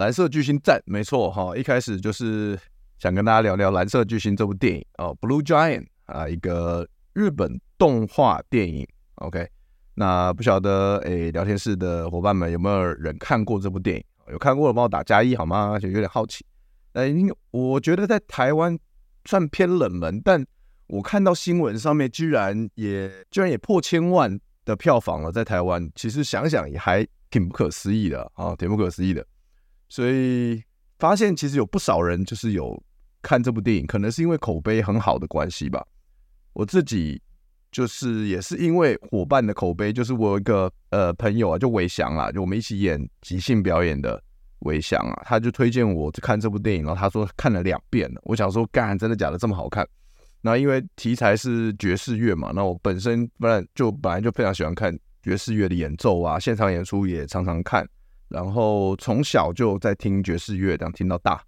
蓝色巨星赞，没错哈，一开始就是想跟大家聊聊《蓝色巨星》这部电影哦，《Blue Giant》啊，一个日本动画电影。OK，那不晓得诶，聊天室的伙伴们有没有人看过这部电影？有看过的帮我打加一好吗？就有点好奇。诶，我觉得在台湾算偏冷门，但我看到新闻上面居然也居然也破千万的票房了，在台湾，其实想想也还挺不可思议的啊，挺不可思议的。所以发现其实有不少人就是有看这部电影，可能是因为口碑很好的关系吧。我自己就是也是因为伙伴的口碑，就是我有一个呃朋友啊，就韦翔啊，就我们一起演即兴表演的韦翔啊，他就推荐我看这部电影，然后他说看了两遍了。我想说，干，真的假的这么好看？那因为题材是爵士乐嘛，那我本身不然就本来就非常喜欢看爵士乐的演奏啊，现场演出也常常看。然后从小就在听爵士乐，这样听到大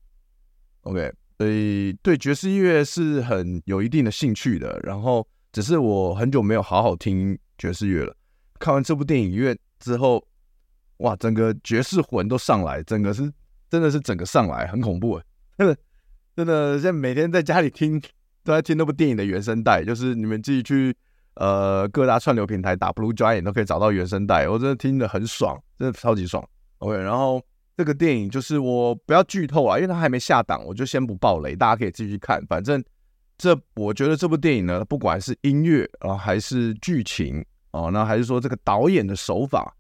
，OK，所以对爵士乐是很有一定的兴趣的。然后只是我很久没有好好听爵士乐了。看完这部电影院之后，哇，整个爵士魂都上来，整个是真的是整个上来，很恐怖，真 的真的，现在每天在家里听都在听那部电影的原声带，就是你们自己去呃各大串流平台打 Blue Giant 都可以找到原声带，我真的听得很爽，真的超级爽。OK，然后这个电影就是我不要剧透啊，因为它还没下档，我就先不爆雷，大家可以继续看。反正这我觉得这部电影呢，不管是音乐啊，还是剧情哦，那还是说这个导演的手法，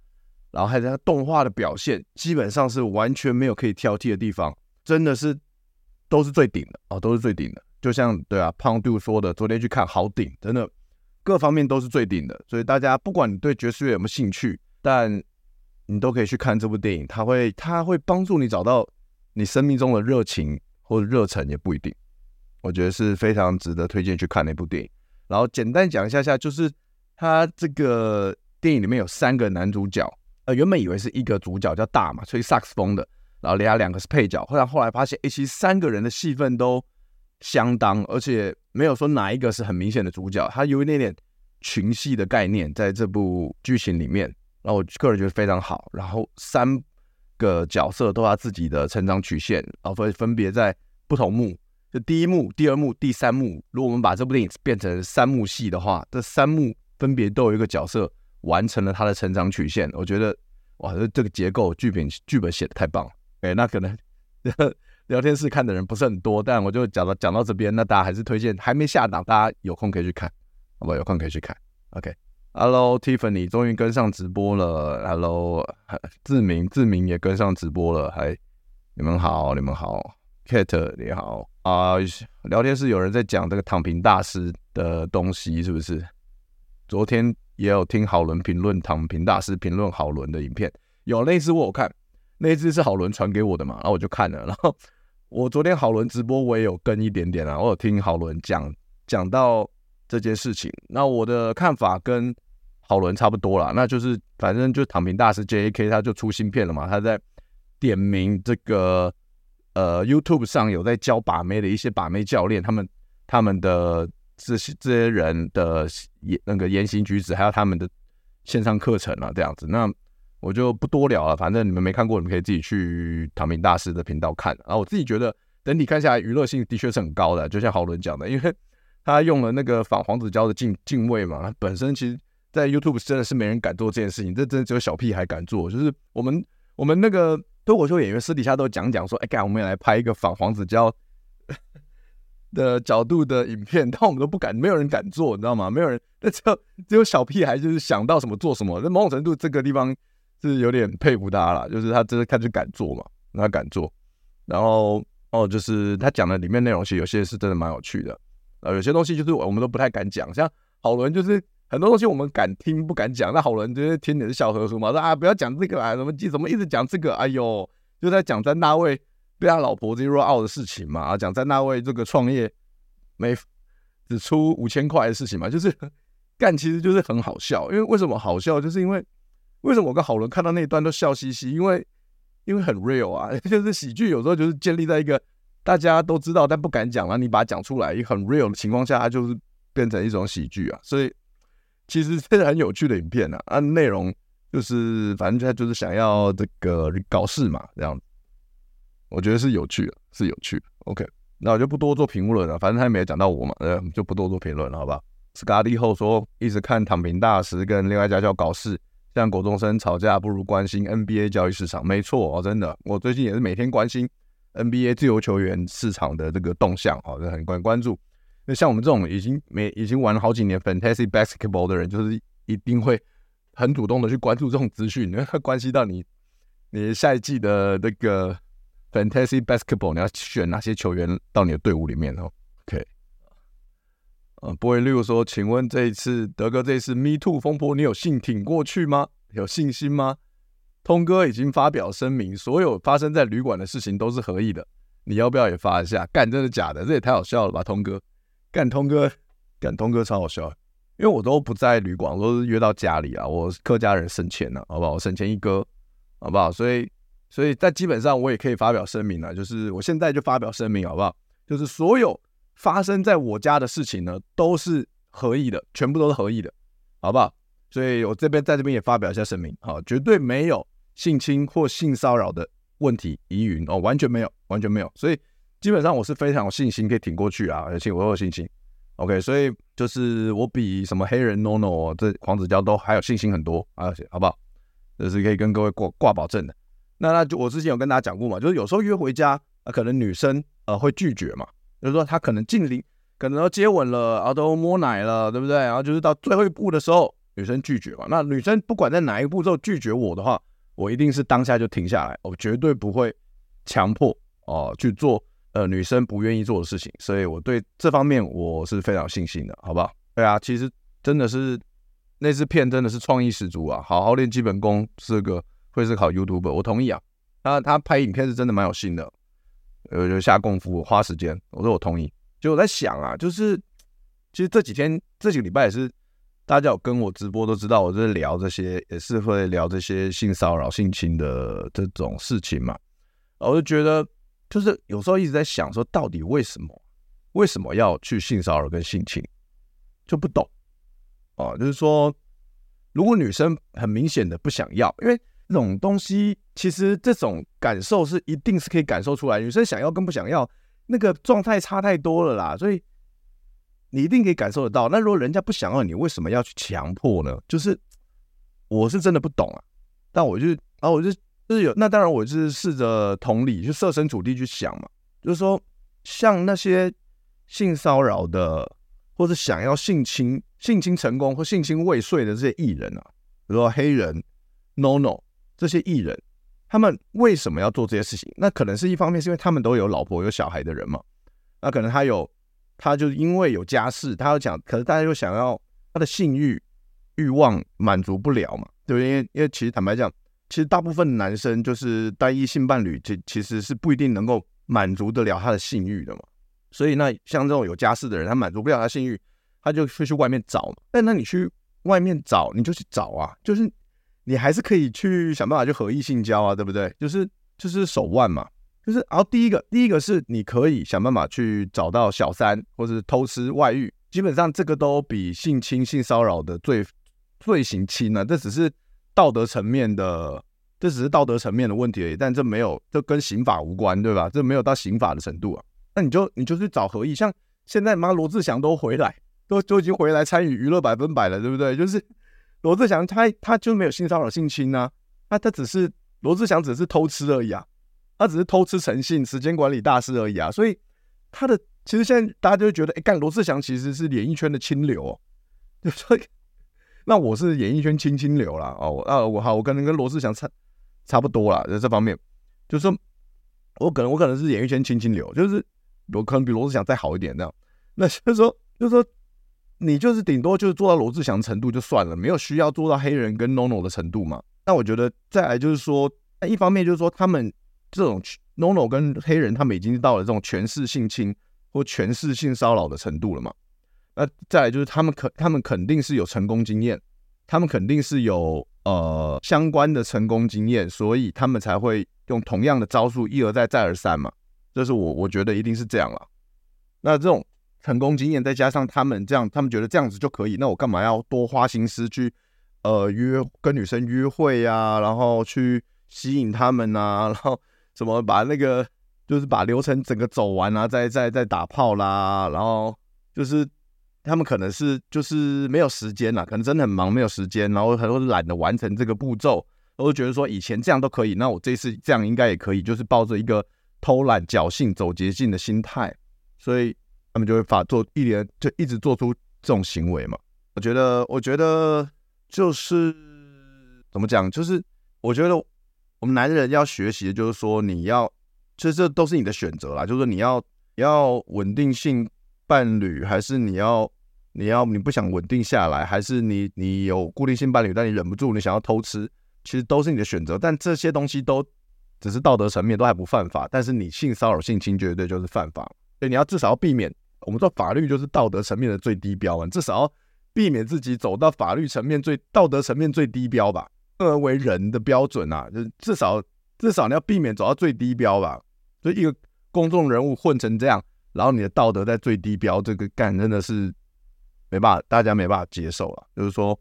然后还有它动画的表现，基本上是完全没有可以挑剔的地方，真的是都是最顶的哦，都是最顶的。就像对啊，胖杜说的，昨天去看好顶，真的各方面都是最顶的。所以大家不管你对爵士乐有没有兴趣，但你都可以去看这部电影，它会它会帮助你找到你生命中的热情或者热忱，也不一定。我觉得是非常值得推荐去看的一部电影。然后简单讲一下下，就是它这个电影里面有三个男主角，呃，原本以为是一个主角叫大嘛，吹萨克斯风的，然后另外两个是配角。后来后来发现，诶，其实三个人的戏份都相当，而且没有说哪一个是很明显的主角，它有一点点群戏的概念在这部剧情里面。然后我个人觉得非常好，然后三个角色都有自己的成长曲线，然后分分别在不同幕，就第一幕、第二幕、第三幕。如果我们把这部电影变成三幕戏的话，这三幕分别都有一个角色完成了他的成长曲线。我觉得哇，这这个结构剧本剧本写的太棒了。哎，那可能 聊天室看的人不是很多，但我就讲到讲到这边，那大家还是推荐还没下档，大家有空可以去看，好吧？有空可以去看，OK。Hello，Tiffany 终于跟上直播了。Hello，志明，志明也跟上直播了。嗨，你们好，你们好，Kate 你好啊。聊天室有人在讲这个躺平大师的东西，是不是？昨天也有听好伦评论躺平大师评论好伦的影片，有那支我有看，那支是好伦传给我的嘛，然后我就看了。然后我昨天好伦直播我也有跟一点点啊，我有听好伦讲讲到。这件事情，那我的看法跟好伦差不多啦，那就是反正就躺平大师 J.A.K. 他就出新片了嘛，他在点名这个呃 YouTube 上有在教把妹的一些把妹教练，他们他们的这些这些人的言那个言行举止，还有他们的线上课程啊这样子，那我就不多聊了，反正你们没看过，你们可以自己去躺平大师的频道看。然后我自己觉得整体看下来娱乐性的确是很高的，就像豪伦讲的，因为。他用了那个仿黄子佼的镜镜位嘛，他本身其实，在 YouTube 真的是没人敢做这件事情，这真的只有小屁孩敢做。就是我们我们那个脱口秀演员私底下都讲讲说，哎，干，我们也来拍一个仿黄子佼 的角度的影片，但我们都不敢，没有人敢做，你知道吗？没有人，那只有只有小屁孩就是想到什么做什么。那某种程度，这个地方是有点佩服他了，就是他真的开始敢做嘛。他敢做。然后哦，就是他讲的里面内容，其实有些是真的蛮有趣的。呃，有些东西就是我们都不太敢讲，像好伦就是很多东西我们敢听不敢讲，那好伦就是听你的笑呵呵嘛，说啊不要讲这个啊，怎么记怎么一直讲这个，哎呦，就在讲詹大卫被他老婆 zero out 的事情嘛，啊讲詹大卫这个创业没只出五千块的事情嘛，就是 干其实就是很好笑，因为为什么好笑，就是因为为什么我跟好伦看到那一段都笑嘻嘻，因为因为很 real 啊，就是喜剧有时候就是建立在一个。大家都知道，但不敢讲了。你把它讲出来，很 real 的情况下，它就是变成一种喜剧啊。所以其实是很有趣的影片啊。啊，内容就是反正他就是想要这个搞事嘛，这样。我觉得是有趣的，是有趣的。OK，那我就不多做评论了。反正他也没有讲到我嘛，呃，就不多做评论了，好吧？Scotty 后说，一直看躺平大师跟另外一家叫搞事，像国中生吵架，不如关心 NBA 交易市场。没错哦，真的，我最近也是每天关心。NBA 自由球员市场的这个动向，好，就很关关注。那像我们这种已经没已经玩了好几年 Fantasy Basketball 的人，就是一定会很主动的去关注这种资讯，因为它关系到你你下一季的那个 Fantasy Basketball，你要选哪些球员到你的队伍里面哦。OK，呃，Boy 六说，请问这一次德哥这一次 Me Too 风波，你有幸挺过去吗？有信心吗？通哥已经发表声明，所有发生在旅馆的事情都是合意的。你要不要也发一下？干，真的假的？这也太好笑了吧，通哥！干，通哥，干，通哥超好笑。因为我都不在旅馆，我都是约到家里啊。我客家人省钱呢，好不好？我省钱一哥，好不好？所以，所以但基本上我也可以发表声明了，就是我现在就发表声明，好不好？就是所有发生在我家的事情呢，都是合意的，全部都是合意的，好不好？所以我这边在这边也发表一下声明，好，绝对没有。性侵或性骚扰的问题疑云哦，完全没有，完全没有，所以基本上我是非常有信心可以挺过去啊，而且我有信心。OK，所以就是我比什么黑人 NONO 这黄子佼都还有信心很多啊，好不好？这是可以跟各位挂挂保证的。那那就我之前有跟大家讲过嘛，就是有时候约回家啊，可能女生呃会拒绝嘛，就是说她可能近邻，可能都接吻了，然后都摸奶了，对不对？然后就是到最后一步的时候，女生拒绝嘛。那女生不管在哪一步骤拒绝我的话，我一定是当下就停下来，我绝对不会强迫哦去做呃女生不愿意做的事情，所以我对这方面我是非常有信心的，好不好？对啊，其实真的是那支片真的是创意十足啊，好好练基本功是个会是考 YouTuber，我同意啊。他他拍影片是真的蛮有心的，呃，就下功夫花时间，我说我同意。就我在想啊，就是其实这几天这几个礼拜也是。大家有跟我直播都知道，我在聊这些，也是会聊这些性骚扰、性侵的这种事情嘛。我就觉得，就是有时候一直在想，说到底为什么，为什么要去性骚扰跟性侵，就不懂哦。就是说，如果女生很明显的不想要，因为这种东西，其实这种感受是一定是可以感受出来，女生想要跟不想要，那个状态差太多了啦，所以。你一定可以感受得到。那如果人家不想要你，为什么要去强迫呢？就是我是真的不懂啊。但我就啊，我就就是有那当然，我就是试着同理，就设身处地去想嘛。就是说，像那些性骚扰的，或者想要性侵、性侵成功或性侵未遂的这些艺人啊，比如说黑人、NONO 这些艺人，他们为什么要做这些事情？那可能是一方面是因为他们都有老婆有小孩的人嘛。那可能他有。他就因为有家室，他要讲，可是大家又想要他的性欲欲望满足不了嘛，对不对？因为因为其实坦白讲，其实大部分男生就是单一性伴侣，其其实是不一定能够满足得了他的性欲的嘛。所以那像这种有家室的人，他满足不了他性欲，他就会去外面找嘛。但那你去外面找，你就去找啊，就是你还是可以去想办法去合意性交啊，对不对？就是就是手腕嘛。就是，然后第一个，第一个是你可以想办法去找到小三，或者是偷吃外遇，基本上这个都比性侵、性骚扰的罪罪行轻呢。这只是道德层面的，这只是道德层面的问题而已。但这没有，这跟刑法无关，对吧？这没有到刑法的程度啊。那你就你就去找合意，像现在妈罗志祥都回来，都都已经回来参与娱乐百分百了，对不对？就是罗志祥他他就没有性骚扰、性侵啊，那他只是罗志祥只是偷吃而已啊。他只是偷吃诚信，时间管理大师而已啊！所以他的其实现在大家就觉得，哎，干罗志祥其实是演艺圈的清流哦。就说那我是演艺圈清清流啦。哦。啊，我好，我可能跟罗志祥差差不多啦，在这方面，就是说我可能我可能是演艺圈清清流，就是我可能比罗志祥再好一点这样。那就是说，就是说，你就是顶多就是做到罗志祥程度就算了，没有需要做到黑人跟 NONO 的程度嘛。那我觉得再来就是说，一方面就是说他们这种 NONO 跟黑人，他们已经到了这种权势性侵或权势性骚扰的程度了嘛。那再来就是他们肯他们肯定是有成功经验，他们肯定是有呃相关的成功经验，所以他们才会用同样的招数一而再再而三嘛。这是我我觉得一定是这样了。那这种成功经验再加上他们这样，他们觉得这样子就可以，那我干嘛要多花心思去呃约跟女生约会呀、啊，然后去吸引他们啊，然后什么把那个就是把流程整个走完啊，再再再打炮啦，然后就是。他们可能是就是没有时间了，可能真的很忙，没有时间，然后很多懒得完成这个步骤，都觉得说以前这样都可以，那我这次这样应该也可以，就是抱着一个偷懒、侥幸、走捷径的心态，所以他们就会发做一连就一直做出这种行为嘛。我觉得，我觉得就是怎么讲，就是我觉得我们男人要学习的就是说，你要其实这都是你的选择啦，就是说你要要稳定性。伴侣还是你要你要你不想稳定下来，还是你你有固定性伴侣，但你忍不住你想要偷吃，其实都是你的选择。但这些东西都只是道德层面，都还不犯法。但是你性骚扰、性侵绝对就是犯法，所以你要至少要避免。我们说法律就是道德层面的最低标，至少要避免自己走到法律层面最道德层面最低标吧。生而为人的标准啊，就是至少至少你要避免走到最低标吧。就一个公众人物混成这样。然后你的道德在最低标，这个干真的是没办法，大家没办法接受了。就是说，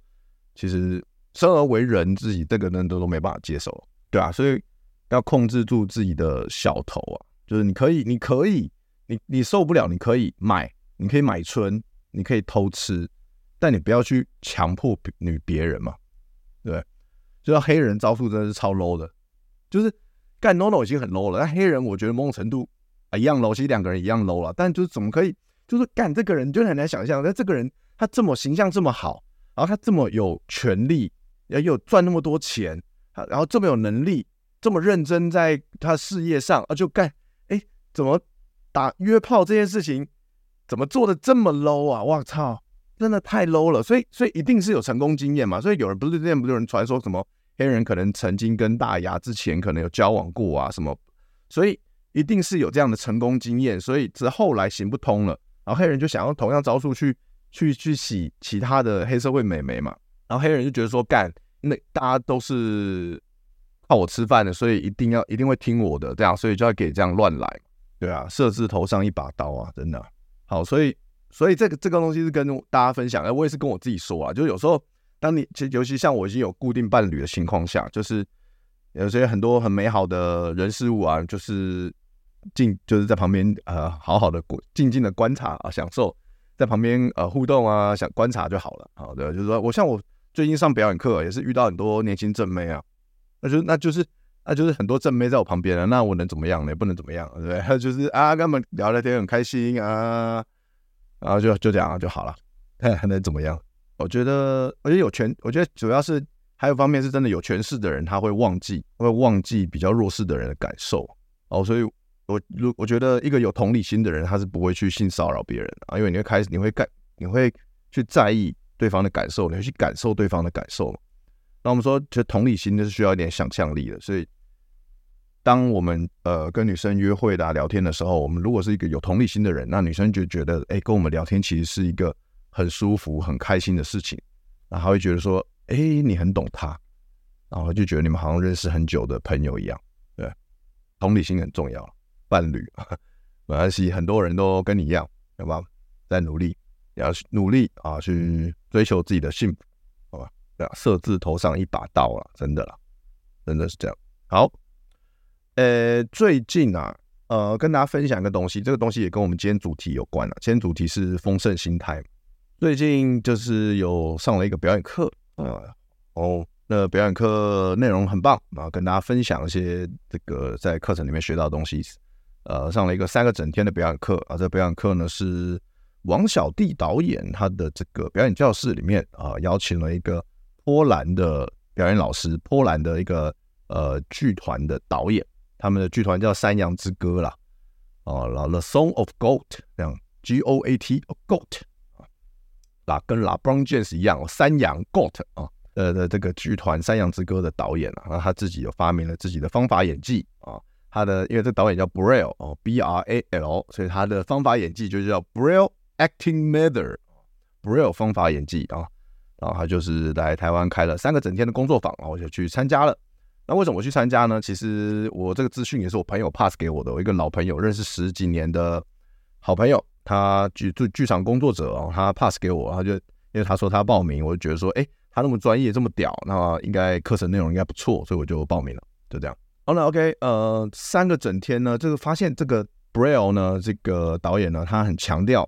其实生而为人，自己这个人都都没办法接受，对啊，所以要控制住自己的小头啊，就是你可以，你可以，你你受不了，你可以买，你可以买春，你可以偷吃，但你不要去强迫女别人嘛，对，就像黑人招数真的是超 low 的，就是干 NONO 已经很 low 了，但黑人我觉得某种程度。啊，一样 low，其实两个人一样 low 了，但就是怎么可以，就是干这个人就很难想象，那这个人他这么形象这么好，然后他这么有权力，也有赚那么多钱，他然后这么有能力，这么认真在他事业上啊，就干，哎，怎么打约炮这件事情，怎么做的这么 low 啊？我操，真的太 low 了，所以所以一定是有成功经验嘛，所以有人不是之前不是有人传说什么黑人可能曾经跟大牙之前可能有交往过啊什么，所以。一定是有这样的成功经验，所以只后来行不通了，然后黑人就想用同样招数去去去洗其他的黑社会美眉嘛，然后黑人就觉得说干，那大家都是靠我吃饭的，所以一定要一定会听我的，这样，所以就要给这样乱来，对啊，设置头上一把刀啊，真的好，所以所以这个这个东西是跟大家分享，哎，我也是跟我自己说啊，就是有时候当你其实尤其像我已经有固定伴侣的情况下，就是有些很多很美好的人事物啊，就是。静就是在旁边呃，好好的静静的观察啊，享受在旁边呃互动啊，想观察就好了。好的，就是说我像我最近上表演课，也是遇到很多年轻正妹啊，那就那就是那就是很多正妹在我旁边啊，那我能怎么样呢？不能怎么样，对不对？就是啊，跟他们聊聊天很开心啊，然后就就这样就好了，还还能怎么样？我觉得，我觉得有权，我觉得主要是还有方面是真的有权势的人，他会忘记会忘记比较弱势的人的感受哦，所以。我如我觉得一个有同理心的人，他是不会去性骚扰别人啊，因为你会开始，你会感，你会去在意对方的感受，你会去感受对方的感受。那我们说，其实同理心就是需要一点想象力的。所以，当我们呃跟女生约会的、啊、聊天的时候，我们如果是一个有同理心的人，那女生就觉得，哎，跟我们聊天其实是一个很舒服、很开心的事情，然后会觉得说，哎，你很懂他，然后就觉得你们好像认识很久的朋友一样。对，同理心很重要。伴侣，没关系，很多人都跟你一样，好吧，在努力，要努力啊，去追求自己的幸福，好吧？对啊，色字头上一把刀啊，真的啦，真的是这样。好，呃，最近啊，呃，跟大家分享一个东西，这个东西也跟我们今天主题有关了。今天主题是丰盛心态。最近就是有上了一个表演课，呃，哦。那表演课内容很棒啊，跟大家分享一些这个在课程里面学到的东西。呃，上了一个三个整天的表演课啊，这个表演课呢是王小弟导演他的这个表演教室里面啊，邀请了一个波兰的表演老师，波兰的一个呃剧团的导演他们的剧团叫山羊之歌啦，哦，然后 The Song of Goat 这样，G O A T Goat 啊，跟 LeBron James 一样，山羊 Goat 啊，呃的这个剧团山羊之歌的导演啊，那他自己有发明了自己的方法演技啊，他的因为这导演叫 Braille 哦，B R A L，所以他的方法演技就叫 Braille Acting Method，Braille 方法演技啊。然后他就是来台湾开了三个整天的工作坊，然后我就去参加了。那为什么我去参加呢？其实我这个资讯也是我朋友 pass 给我的，我一个老朋友，认识十几年的好朋友，他剧剧剧场工作者哦，他 pass 给我，他就因为他说他报名，我就觉得说，哎，他那么专业，这么屌，那应该课程内容应该不错，所以我就报名了，就这样。好了，OK，呃，三个整天呢，这个发现这个 Braille 呢，这个导演呢，他很强调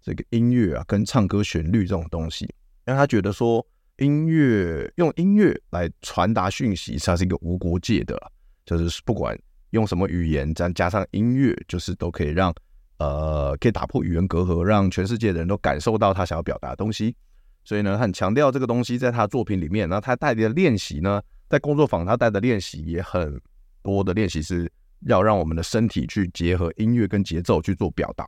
这个音乐啊，跟唱歌旋律这种东西。因为他觉得说，音乐用音乐来传达讯息，它是一个无国界的，就是不管用什么语言，再加上音乐，就是都可以让呃，可以打破语言隔阂，让全世界的人都感受到他想要表达的东西。所以呢，很强调这个东西在他的作品里面。那他带的练习呢，在工作坊他带的练习也很多的练习是要让我们的身体去结合音乐跟节奏去做表达。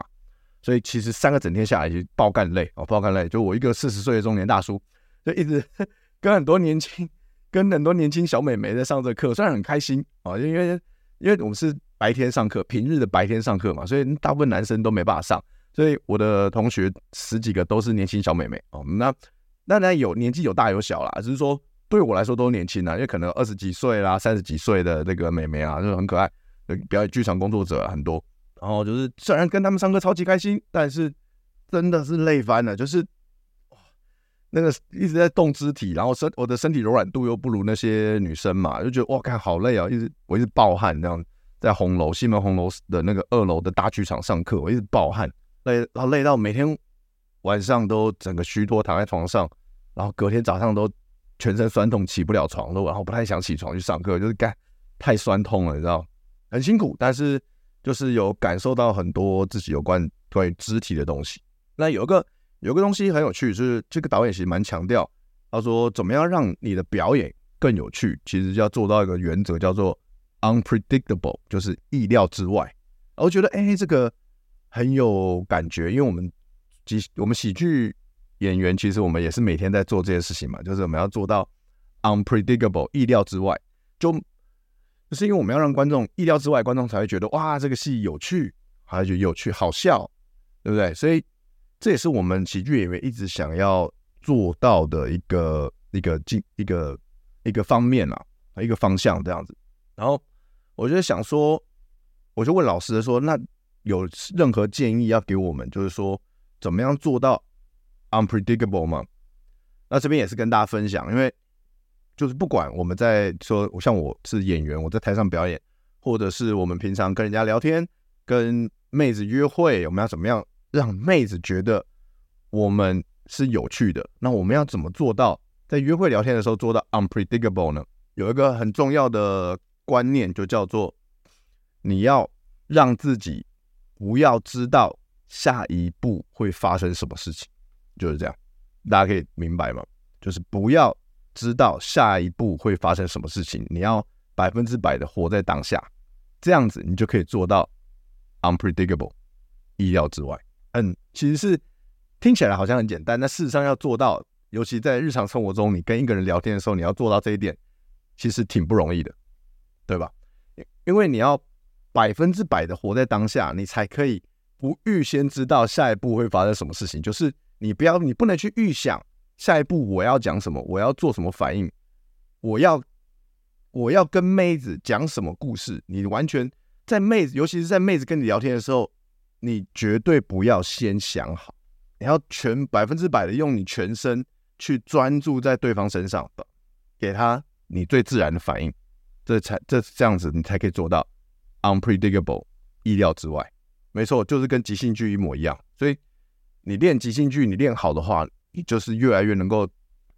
所以其实三个整天下来就爆干累哦，爆干累。就我一个四十岁的中年大叔，就一直 跟很多年轻、跟很多年轻小美眉在上这课，虽然很开心啊，因为因为我们是白天上课，平日的白天上课嘛，所以大部分男生都没办法上。所以我的同学十几个都是年轻小美眉哦。那那那有年纪有大有小啦，只是说对我来说都年轻啦，因为可能二十几岁啦、三十几岁的那个美眉啊，就是很可爱，表演剧场工作者很多。然后就是，虽然跟他们上课超级开心，但是真的是累翻了。就是，那个一直在动肢体，然后身我的身体柔软度又不如那些女生嘛，就觉得哇，看好累啊！一直我一直暴汗，这样在红楼西门红楼的那个二楼的大剧场上课，我一直暴汗，累，然后累到每天晚上都整个虚脱躺在床上，然后隔天早上都全身酸痛，起不了床都，然后不太想起床去上课，就是干太酸痛了，你知道，很辛苦，但是。就是有感受到很多自己有关关于肢体的东西。那有一个有个东西很有趣，就是这个导演其实蛮强调，他说怎么样让你的表演更有趣，其实要做到一个原则叫做 unpredictable，就是意料之外。我觉得哎、这个很有感觉，因为我们喜我们喜剧演员其实我们也是每天在做这件事情嘛，就是我们要做到 unpredictable，意料之外，就。就是因为我们要让观众意料之外，观众才会觉得哇，这个戏有趣，还觉得有趣、好笑，对不对？所以这也是我们喜剧演员一直想要做到的一个一个进一个一个方面啊，一个方向这样子。然后我就想说，我就问老师说，那有任何建议要给我们，就是说怎么样做到 unpredictable 吗？那这边也是跟大家分享，因为。就是不管我们在说，像我是演员，我在台上表演，或者是我们平常跟人家聊天，跟妹子约会，我们要怎么样让妹子觉得我们是有趣的？那我们要怎么做到在约会聊天的时候做到 unpredictable 呢？有一个很重要的观念，就叫做你要让自己不要知道下一步会发生什么事情，就是这样，大家可以明白吗？就是不要。知道下一步会发生什么事情，你要百分之百的活在当下，这样子你就可以做到 unpredictable，意料之外。嗯，其实是听起来好像很简单，但事实上要做到，尤其在日常生活中，你跟一个人聊天的时候，你要做到这一点，其实挺不容易的，对吧？因为你要百分之百的活在当下，你才可以不预先知道下一步会发生什么事情。就是你不要，你不能去预想。下一步我要讲什么？我要做什么反应？我要我要跟妹子讲什么故事？你完全在妹子，尤其是在妹子跟你聊天的时候，你绝对不要先想好，你要全百分之百的用你全身去专注在对方身上，给他你最自然的反应，这才这这样子你才可以做到 unpredictable 意料之外。没错，就是跟即兴剧一模一样。所以你练即兴剧，你练好的话。你就是越来越能够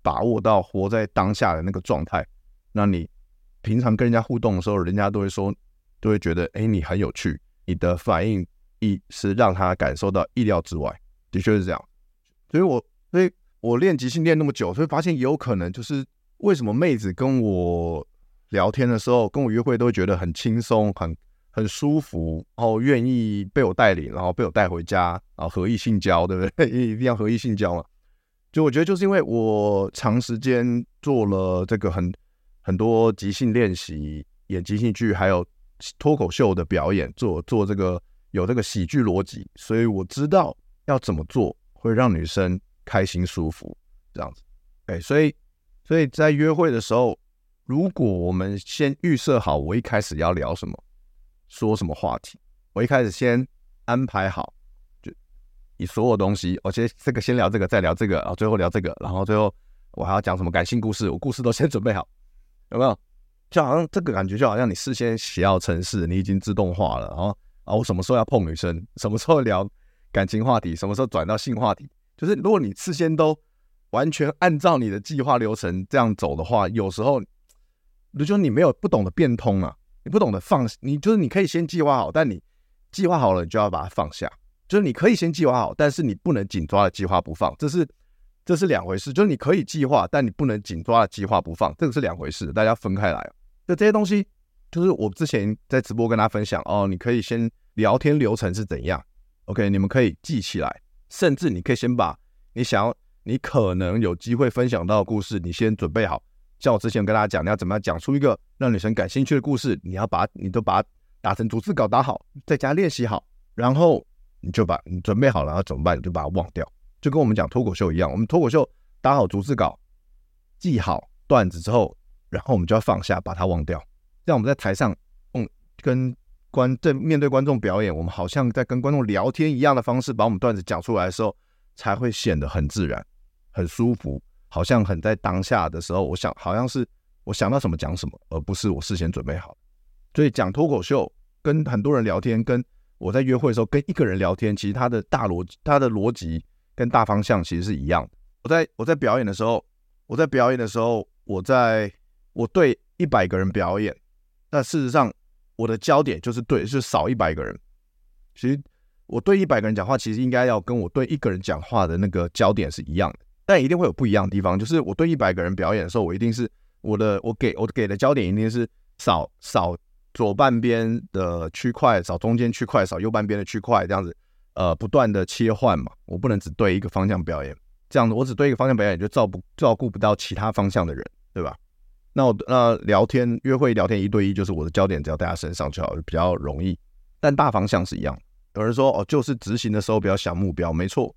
把握到活在当下的那个状态，那你平常跟人家互动的时候，人家都会说，都会觉得，哎，你很有趣，你的反应一是让他感受到意料之外，的确是这样。所以我，所以我练即兴练那么久，所以发现有可能就是为什么妹子跟我聊天的时候，跟我约会都会觉得很轻松，很很舒服，然后愿意被我带领，然后被我带回家，然后合意性交，对不对？一定要合意性交嘛。就我觉得，就是因为我长时间做了这个很很多即兴练习、演即兴剧，还有脱口秀的表演，做做这个有这个喜剧逻辑，所以我知道要怎么做会让女生开心舒服，这样子。哎，所以所以在约会的时候，如果我们先预设好我一开始要聊什么，说什么话题，我一开始先安排好。就你所有东西，我先这个先聊这个，再聊这个，然后最后聊这个，然后最后我还要讲什么感性故事，我故事都先准备好，有没有？就好像这个感觉，就好像你事先写好程式，你已经自动化了，然后啊，我什么时候要碰女生，什么时候聊感情话题，什么时候转到性话题，就是如果你事先都完全按照你的计划流程这样走的话，有时候，就说你没有不懂得变通啊，你不懂得放，你就是你可以先计划好，但你计划好了，你就要把它放下。就是你可以先计划好，但是你不能紧抓着计划不放，这是这是两回事。就是你可以计划，但你不能紧抓着计划不放，这个是两回事，大家分开来。就这些东西，就是我之前在直播跟大家分享哦，你可以先聊天流程是怎样，OK，你们可以记起来，甚至你可以先把你想要、你可能有机会分享到的故事，你先准备好。像我之前跟大家讲，你要怎么样讲出一个让女生感兴趣的故事，你要把你都把它打成逐字稿打好，在家练习好，然后。你就把你准备好了，然后怎么办？你就把它忘掉，就跟我们讲脱口秀一样。我们脱口秀打好逐字稿，记好段子之后，然后我们就要放下，把它忘掉。这样我们在台上，嗯，跟观正面对观众表演，我们好像在跟观众聊天一样的方式，把我们段子讲出来的时候，才会显得很自然、很舒服，好像很在当下的时候，我想好像是我想到什么讲什么，而不是我事先准备好。所以讲脱口秀，跟很多人聊天，跟我在约会的时候跟一个人聊天，其实他的大逻辑、他的逻辑跟大方向其实是一样的。我在我在表演的时候，我在表演的时候，我在我对一百个人表演，但事实上我的焦点就是对，就是少一百个人。其实我对一百个人讲话，其实应该要跟我对一个人讲话的那个焦点是一样的，但一定会有不一样的地方。就是我对一百个人表演的时候，我一定是我的我给我给的焦点一定是少少。左半边的区块少，中间区块少，右半边的区块这样子，呃，不断的切换嘛。我不能只对一个方向表演，这样子我只对一个方向表演，就照不照顾不到其他方向的人，对吧？那我那聊天约会聊天一对一，就是我的焦点只要在他身上就好，比较容易。但大方向是一样。有人说哦，就是执行的时候不要想目标，没错，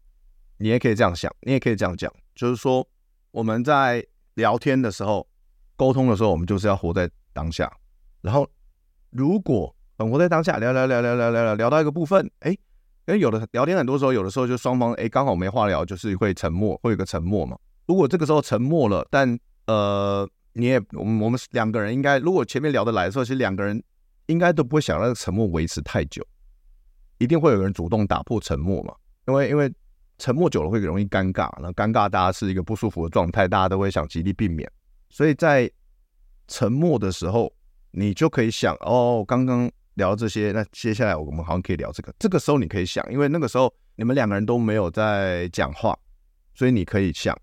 你也可以这样想，你也可以这样讲，就是说我们在聊天的时候、沟通的时候，我们就是要活在当下，然后。如果嗯，我在当下聊聊聊聊聊聊聊聊到一个部分，哎，因为有的聊天很多时候，有的时候就双方哎刚好没话聊，就是会沉默，会有个沉默嘛。如果这个时候沉默了，但呃你也我们我们两个人应该，如果前面聊得来的时候，其实两个人应该都不会想让沉默维持太久，一定会有人主动打破沉默嘛。因为因为沉默久了会容易尴尬，那尴尬大家是一个不舒服的状态，大家都会想极力避免。所以在沉默的时候。你就可以想哦，刚刚聊这些，那接下来我们好像可以聊这个。这个时候你可以想，因为那个时候你们两个人都没有在讲话，所以你可以想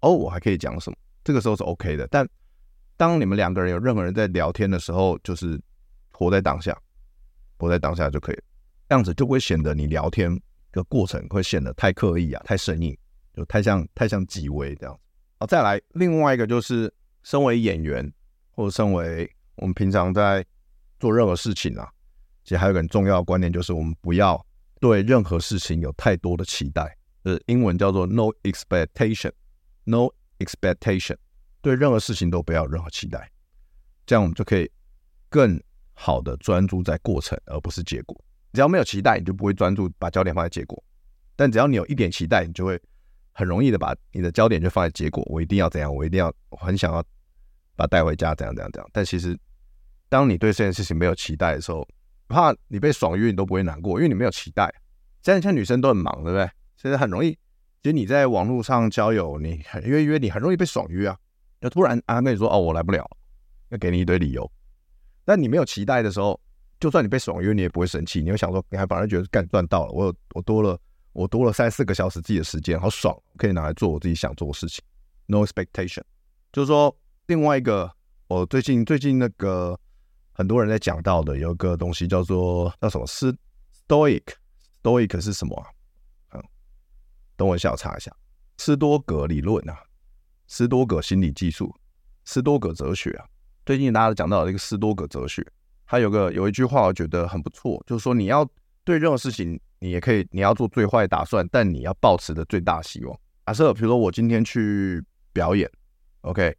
哦，我还可以讲什么？这个时候是 OK 的。但当你们两个人有任何人在聊天的时候，就是活在当下，活在当下就可以了，这样子就不会显得你聊天的过程会显得太刻意啊，太生硬，就太像太像几微这样子。好，再来另外一个就是，身为演员或者身为我们平常在做任何事情啊，其实还有一个很重要的观念，就是我们不要对任何事情有太多的期待。呃，英文叫做 “no expectation”，“no expectation”，对任何事情都不要有任何期待，这样我们就可以更好的专注在过程，而不是结果。只要没有期待，你就不会专注把焦点放在结果；但只要你有一点期待，你就会很容易的把你的焦点就放在结果。我一定要怎样？我一定要，很想要。把带回家，怎样怎样怎样。但其实，当你对这件事情没有期待的时候，怕你被爽约，你都不会难过，因为你没有期待。现在像女生都很忙，对不对？现在很容易，其实你在网络上交友，你很约约，你很容易被爽约啊。就突然啊跟你说哦，我来不了，要给你一堆理由。但你没有期待的时候，就算你被爽约，你也不会生气，你会想说，你还反而觉得干赚到了，我有我多了我多了三四个小时自己的时间，好爽，可以拿来做我自己想做的事情。No expectation，就是说。另外一个，我最近最近那个很多人在讲到的，有一个东西叫做叫什么斯 Stoic，Stoic 是什么啊？嗯，等我一下，我查一下斯多格理论啊，斯多葛心理技术，斯多葛哲学啊。最近大家都讲到这个斯多葛哲学，它有个有一句话我觉得很不错，就是说你要对任何事情，你也可以你要做最坏打算，但你要抱持的最大希望。假设比如说我今天去表演，OK。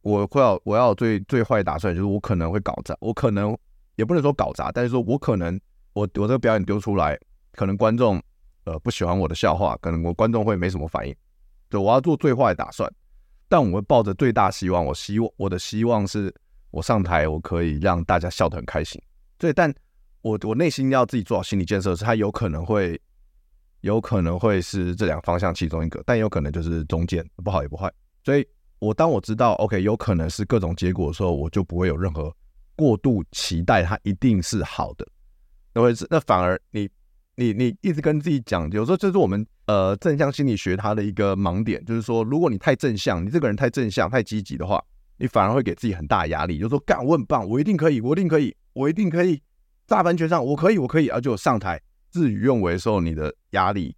我会要我要最最坏打算，就是我可能会搞砸，我可能也不能说搞砸，但是说我可能我我这个表演丢出来，可能观众呃不喜欢我的笑话，可能我观众会没什么反应，就我要做最坏打算，但我会抱着最大希望，我希望我的希望是我上台我可以让大家笑得很开心，对，但我我内心要自己做好心理建设，是它有可能会有可能会是这两个方向其中一个，但有可能就是中间不好也不坏，所以。我当我知道 OK 有可能是各种结果的时候，我就不会有任何过度期待，它一定是好的。那会是那反而你你你一直跟自己讲，有时候就是我们呃正向心理学它的一个盲点，就是说如果你太正向，你这个人太正向太积极的话，你反而会给自己很大压力，就说干我很棒，我一定可以，我一定可以，我一定可以大翻全上，我可以我可以，而且我上台自语用为的时候，你的压力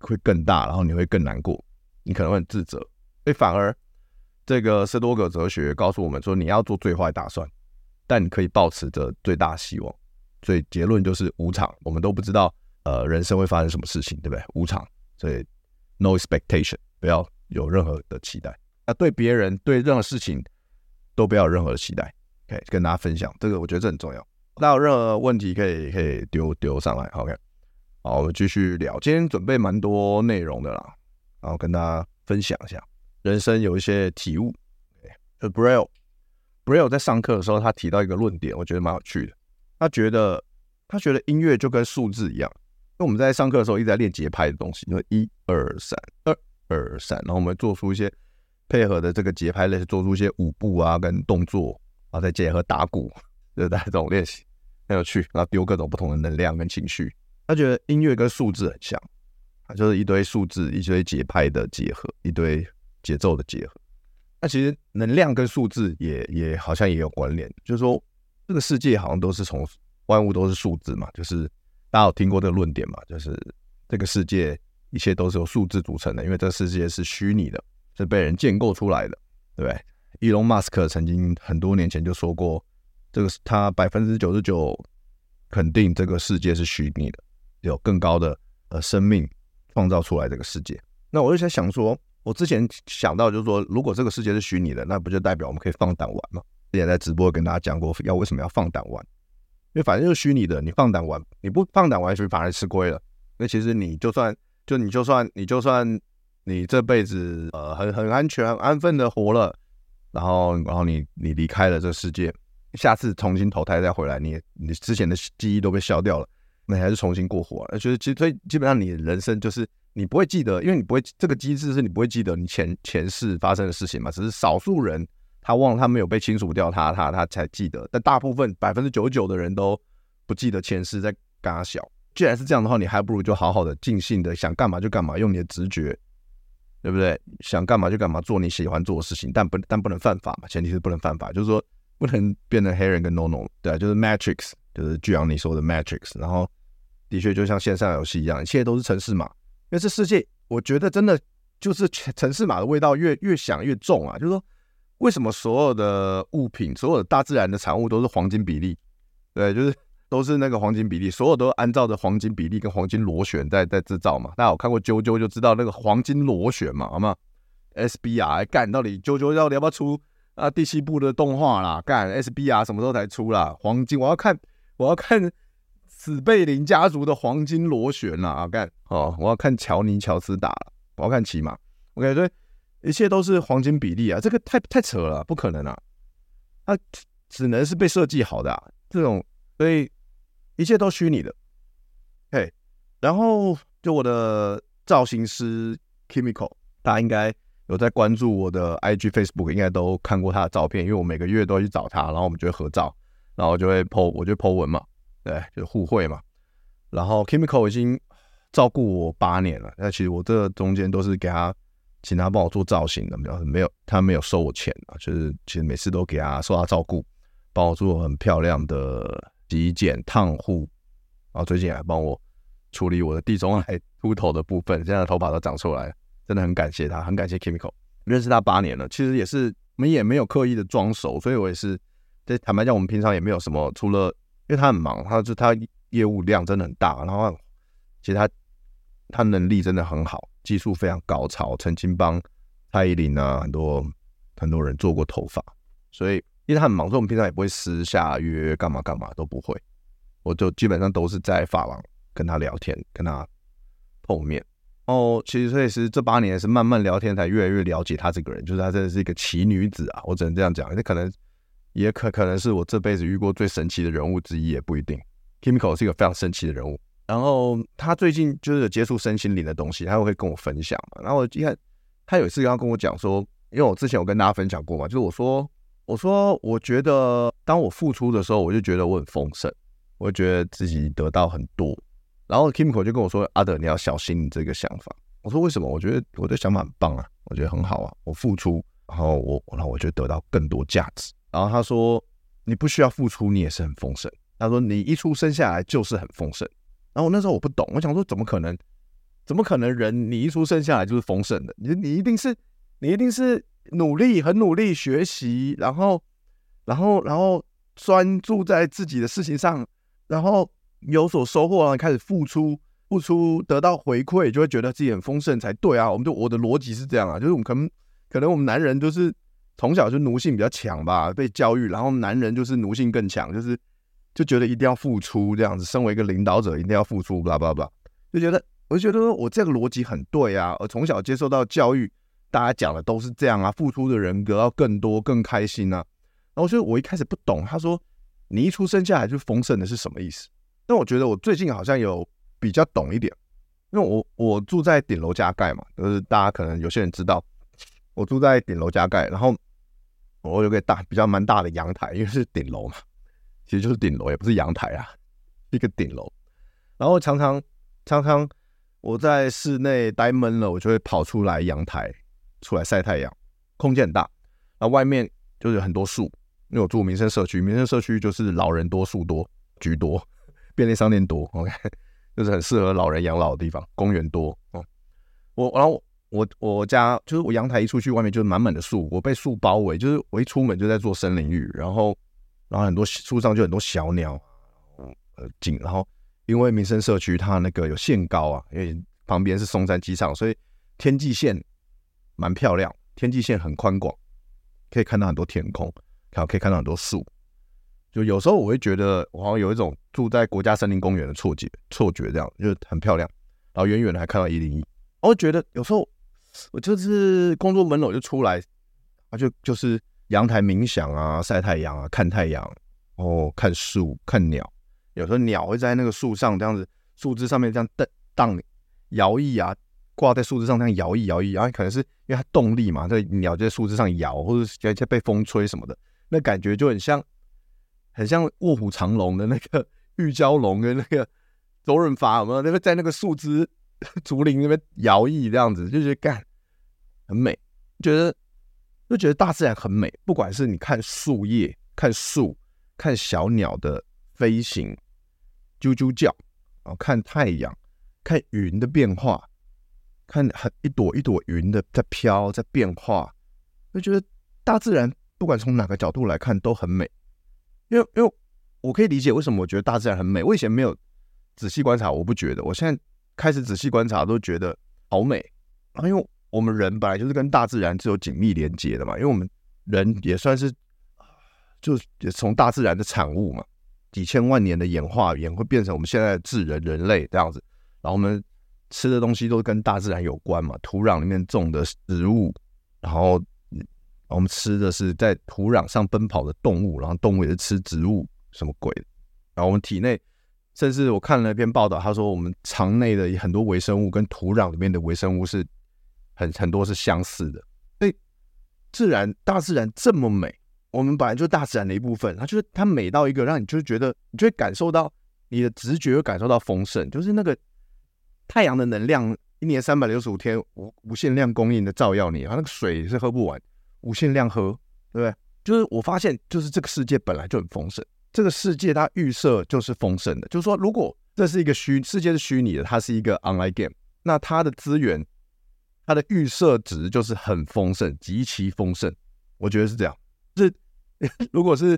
会更大，然后你会更难过，你可能会很自责，所以反而。这个斯多葛哲学告诉我们说，你要做最坏打算，但你可以抱持着最大希望。所以结论就是无常，我们都不知道呃人生会发生什么事情，对不对？无常，所以 no expectation，不要有任何的期待。那对别人对任何事情都不要有任何的期待。OK，跟大家分享这个，我觉得这很重要。那有任何问题可以可以丢丢上来。OK，好，我们继续聊。今天准备蛮多内容的啦，然后跟大家分享一下。人生有一些体悟。就 Braille，Braille 在上课的时候，他提到一个论点，我觉得蛮有趣的。他觉得，他觉得音乐就跟数字一样，因为我们在上课的时候一直在练节拍的东西，因为一二三，二二三，然后我们做出一些配合的这个节拍类，做出一些舞步啊跟动作，然后再结合打鼓，就是在这种练习很有趣，然后丢各种不同的能量跟情绪。他觉得音乐跟数字很像，啊，就是一堆数字，一堆节拍的结合，一堆。节奏的结合，那其实能量跟数字也也好像也有关联。就是说，这个世界好像都是从万物都是数字嘛，就是大家有听过这个论点嘛？就是这个世界一切都是由数字组成的，因为这个世界是虚拟的，是被人建构出来的，对不对？伊隆马斯克曾经很多年前就说过，这个他百分之九十九肯定这个世界是虚拟的，有更高的呃生命创造出来这个世界。那我就在想说。我之前想到就是说，如果这个世界是虚拟的，那不就代表我们可以放胆玩吗？之前在直播跟大家讲过，要为什么要放胆玩？因为反正就是虚拟的，你放胆玩，你不放胆玩，是反而吃亏了。那其实你就算就你就算你就算你这辈子呃很很安全安分的活了，然后然后你你离开了这个世界，下次重新投胎再回来，你你之前的记忆都被消掉了，那还是重新过活。就是其实所以基本上你人生就是。你不会记得，因为你不会这个机制是你不会记得你前前世发生的事情嘛？只是少数人他忘了，他没有被清除掉他，他他才记得。但大部分百分之九十九的人都不记得前世在干小。既然是这样的话，你还不如就好好的尽兴的想干嘛就干嘛，用你的直觉，对不对？想干嘛就干嘛，做你喜欢做的事情，但不但不能犯法嘛？前提是不能犯法，就是说不能变成黑人跟 NONO，对啊，就是 Matrix，就是巨阳你说的 Matrix。然后的确就像线上游戏一样，一切都是城市码。因为这世界，我觉得真的就是城市码的味道越越想越重啊！就是说，为什么所有的物品、所有的大自然的产物都是黄金比例？对，就是 都是那个黄金比例，所有都按照着黄金比例跟黄金螺旋在在制造嘛。大家有看过啾啾就知道那个黄金螺旋嘛，好吗？SBR 干到底啾啾到底要不要出啊第七部的动画啦？干 SBR 什么时候才出啦？黄金我要看，我要看。史贝林家族的黄金螺旋呐啊干哦！我要看乔尼乔斯打，我要看骑马。OK，所以一切都是黄金比例啊，这个太太扯了，不可能啊！它只能是被设计好的啊，这种所以一切都虚拟的。嘿，然后就我的造型师 Kimiko，大家应该有在关注我的 IG、Facebook，应该都看过他的照片，因为我每个月都会去找他，然后我们就会合照，然后就会 po，我就 po 文嘛。对，就互惠嘛。然后 Kimiko 已经照顾我八年了，那其实我这中间都是给他请他帮我做造型的，没有没有，他没有收我钱啊，就是其实每次都给他受他照顾，帮我做很漂亮的洗衣剪、烫护，然后最近还帮我处理我的地中海秃头的部分，现在头发都长出来了，真的很感谢他，很感谢 Kimiko，认识他八年了，其实也是我们也没有刻意的装熟，所以我也是，在坦白讲，我们平常也没有什么，除了因为他很忙，他就他业务量真的很大，然后其实他他能力真的很好，技术非常高超，曾经帮蔡依林啊很多很多人做过头发，所以因为他很忙，所以我们平常也不会私下约约干嘛干嘛都不会，我就基本上都是在发廊跟他聊天，跟他碰面。哦，其实所以是这八年是慢慢聊天才越来越了解他这个人，就是他真的是一个奇女子啊，我只能这样讲，那可能也可可能是我这辈子遇过最神奇的人物之一，也不一定。Kimiko 是一个非常神奇的人物。然后他最近就是有接触身心灵的东西，他会跟我分享嘛。然后我一看，他有一次要跟我讲说，因为我之前有跟大家分享过嘛，就是我说，我说我觉得当我付出的时候，我就觉得我很丰盛，我就觉得自己得到很多。然后 Kimiko 就跟我说：“阿德，你要小心你这个想法。”我说：“为什么？我觉得我的想法很棒啊，我觉得很好啊。我付出，然后我，然后我就得到更多价值。”然后他说：“你不需要付出，你也是很丰盛。”他说：“你一出生下来就是很丰盛。”然后那时候我不懂，我想说怎么可能？怎么可能人你一出生下来就是丰盛的？你你一定是你一定是努力很努力学习，然后然后然后专注在自己的事情上，然后有所收获，然后开始付出付出得到回馈，就会觉得自己很丰盛才对啊！我们就我的逻辑是这样啊，就是我们可能可能我们男人就是从小就奴性比较强吧，被教育，然后男人就是奴性更强，就是。就觉得一定要付出这样子，身为一个领导者一定要付出，blah blah blah，就觉得我就觉得我这个逻辑很对啊。我从小接受到教育，大家讲的都是这样啊，付出的人格要更多更开心啊。然后所以我一开始不懂，他说你一出生下来就丰盛的是什么意思？但我觉得我最近好像有比较懂一点，因为我我住在顶楼加盖嘛，就是大家可能有些人知道，我住在顶楼加盖，然后我有个大比较蛮大的阳台，因为是顶楼嘛。其实就是顶楼，也不是阳台啊，一个顶楼。然后常常常常我在室内待闷了，我就会跑出来阳台出来晒太阳，空间很大。那外面就是很多树，因为我住民生社区，民生社区就是老人多树多居多，便利商店多，OK，就是很适合老人养老的地方。公园多哦，我然后我我家就是我阳台一出去，外面就是满满的树，我被树包围，就是我一出门就在做森林浴，然后。然后很多树上就很多小鸟，呃，景。然后因为民生社区它那个有限高啊，因为旁边是松山机场，所以天际线蛮漂亮，天际线很宽广，可以看到很多天空，然后可以看到很多树。就有时候我会觉得我好像有一种住在国家森林公园的错觉，错觉这样，就是很漂亮。然后远远的还看到一零一，我觉得有时候我就是工作闷了，就出来，啊，就就是。阳台冥想啊，晒太阳啊，看太阳，哦，看树，看鸟。有时候鸟会在那个树上这样子，树枝上面这样荡荡摇曳啊，挂在树枝上这样摇曳摇曳，然后可能是因为它动力嘛，这鸟就在树枝上摇，或者在被风吹什么的，那感觉就很像，很像卧虎藏龙的那个 玉娇龙跟那个周润发，有没有？那个在那个树枝竹林那边摇曳这样子，就觉得干很美，觉得。就觉得大自然很美，不管是你看树叶、看树、看小鸟的飞行、啾啾叫，然后看太阳、看云的变化，看很一朵一朵云的在飘、在变化，就觉得大自然不管从哪个角度来看都很美。因为因为我可以理解为什么我觉得大自然很美。我以前没有仔细观察，我不觉得，我现在开始仔细观察，都觉得好美。然后因为。我们人本来就是跟大自然是有紧密连接的嘛，因为我们人也算是就也从大自然的产物嘛，几千万年的演化也会变成我们现在的智人人类这样子。然后我们吃的东西都跟大自然有关嘛，土壤里面种的植物，然后我们吃的是在土壤上奔跑的动物，然后动物也是吃植物，什么鬼？然后我们体内，甚至我看了一篇报道，他说我们肠内的很多微生物跟土壤里面的微生物是。很很多是相似的，所以自然大自然这么美，我们本来就是大自然的一部分。它就是它美到一个让你就是觉得，你就会感受到你的直觉会感受到丰盛，就是那个太阳的能量一年三百六十五天无无限量供应的照耀你，然后那个水是喝不完，无限量喝，对不对？就是我发现，就是这个世界本来就很丰盛，这个世界它预设就是丰盛的，就是说，如果这是一个虚世界是虚拟的，它是一个 online game，那它的资源，它的预设值就是很丰盛，极其丰盛。我觉得是这样。是 如果是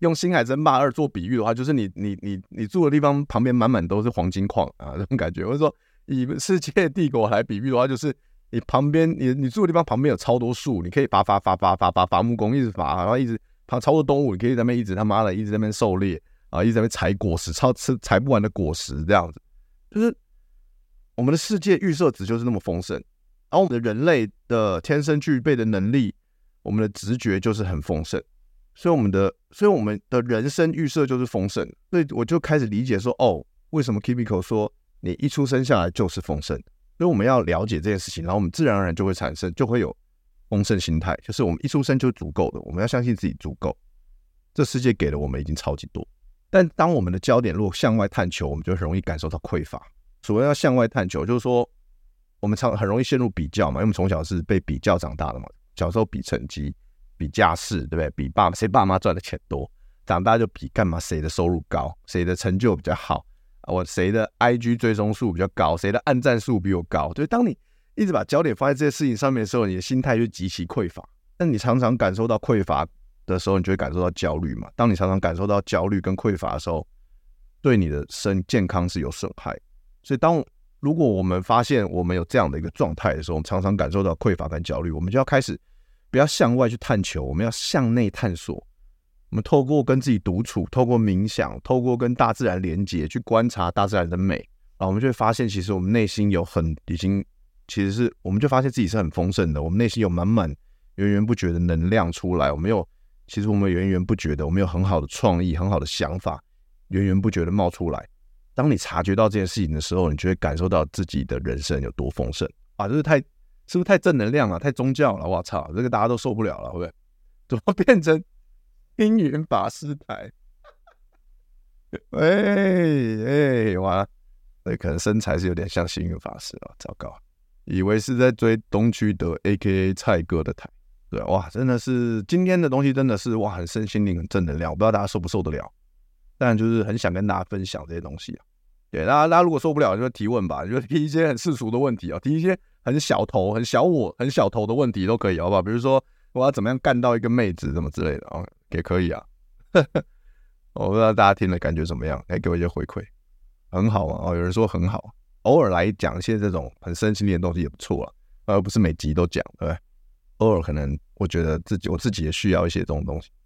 用《星海争霸二》做比喻的话，就是你你你你住的地方旁边满满都是黄金矿啊，这种感觉。或者说以《世界帝国》来比喻的话，就是你旁边你你住的地方旁边有超多树，你可以伐伐伐伐伐伐伐木工，一直伐，然后一直爬超多动物，你可以在那边一直他妈的一直在那边狩猎啊，一直在那边采果实，超吃采不完的果实这样子。就是我们的世界预设值就是那么丰盛，而我们的人类的天生具备的能力，我们的直觉就是很丰盛。所以我们的，所以我们的人生预设就是丰盛，所以我就开始理解说，哦，为什么 Kibiko 说你一出生下来就是丰盛？所以我们要了解这件事情，然后我们自然而然就会产生，就会有丰盛心态，就是我们一出生就足够的，我们要相信自己足够，这世界给了我们已经超级多。但当我们的焦点如果向外探求，我们就很容易感受到匮乏。所谓要向外探求，就是说我们常很容易陷入比较嘛，因为我们从小是被比较长大的嘛，小时候比成绩。比家世，对不对？比爸谁爸妈赚的钱多，长大就比干嘛？谁的收入高？谁的成就比较好？我谁的 IG 追踪数比较高？谁的按赞数比我高？就是当你一直把焦点放在这些事情上面的时候，你的心态就极其匮乏。但你常常感受到匮乏的时候，你就会感受到焦虑嘛。当你常常感受到焦虑跟匮乏的时候，对你的身健康是有损害。所以，当如果我们发现我们有这样的一个状态的时候，我们常常感受到匮乏跟焦虑，我们就要开始。不要向外去探求，我们要向内探索。我们透过跟自己独处，透过冥想，透过跟大自然连接，去观察大自然的美，然后我们就会发现，其实我们内心有很已经，其实是我们就发现自己是很丰盛的。我们内心有满满源源不绝的能量出来。我们有，其实我们源源不绝的，我们有很好的创意、很好的想法，源源不绝的冒出来。当你察觉到这件事情的时候，你就会感受到自己的人生有多丰盛啊！这是太。是不是太正能量了？太宗教了？我操，这个大家都受不了了，会不会？怎么变成星云法师台？哎哎，哇，那可能身材是有点像星云法师啊，糟糕，以为是在追东区的 AKA 蔡哥的台，对，哇，真的是今天的东西真的是哇，很身心灵，很正能量，我不知道大家受不受得了，但就是很想跟大家分享这些东西啊。对，大家大家如果受不了，就提问吧，就提一些很世俗的问题啊，提一些。很小头、很小我、很小头的问题都可以，好不好？比如说我要怎么样干到一个妹子，什么之类的啊，也可以啊。我不知道大家听了感觉怎么样，来给我一些回馈。很好啊，哦，有人说很好，偶尔来讲一些这种很深情的东西也不错啊，而不是每集都讲，对不对？偶尔可能我觉得自己我自己也需要一些这种东西。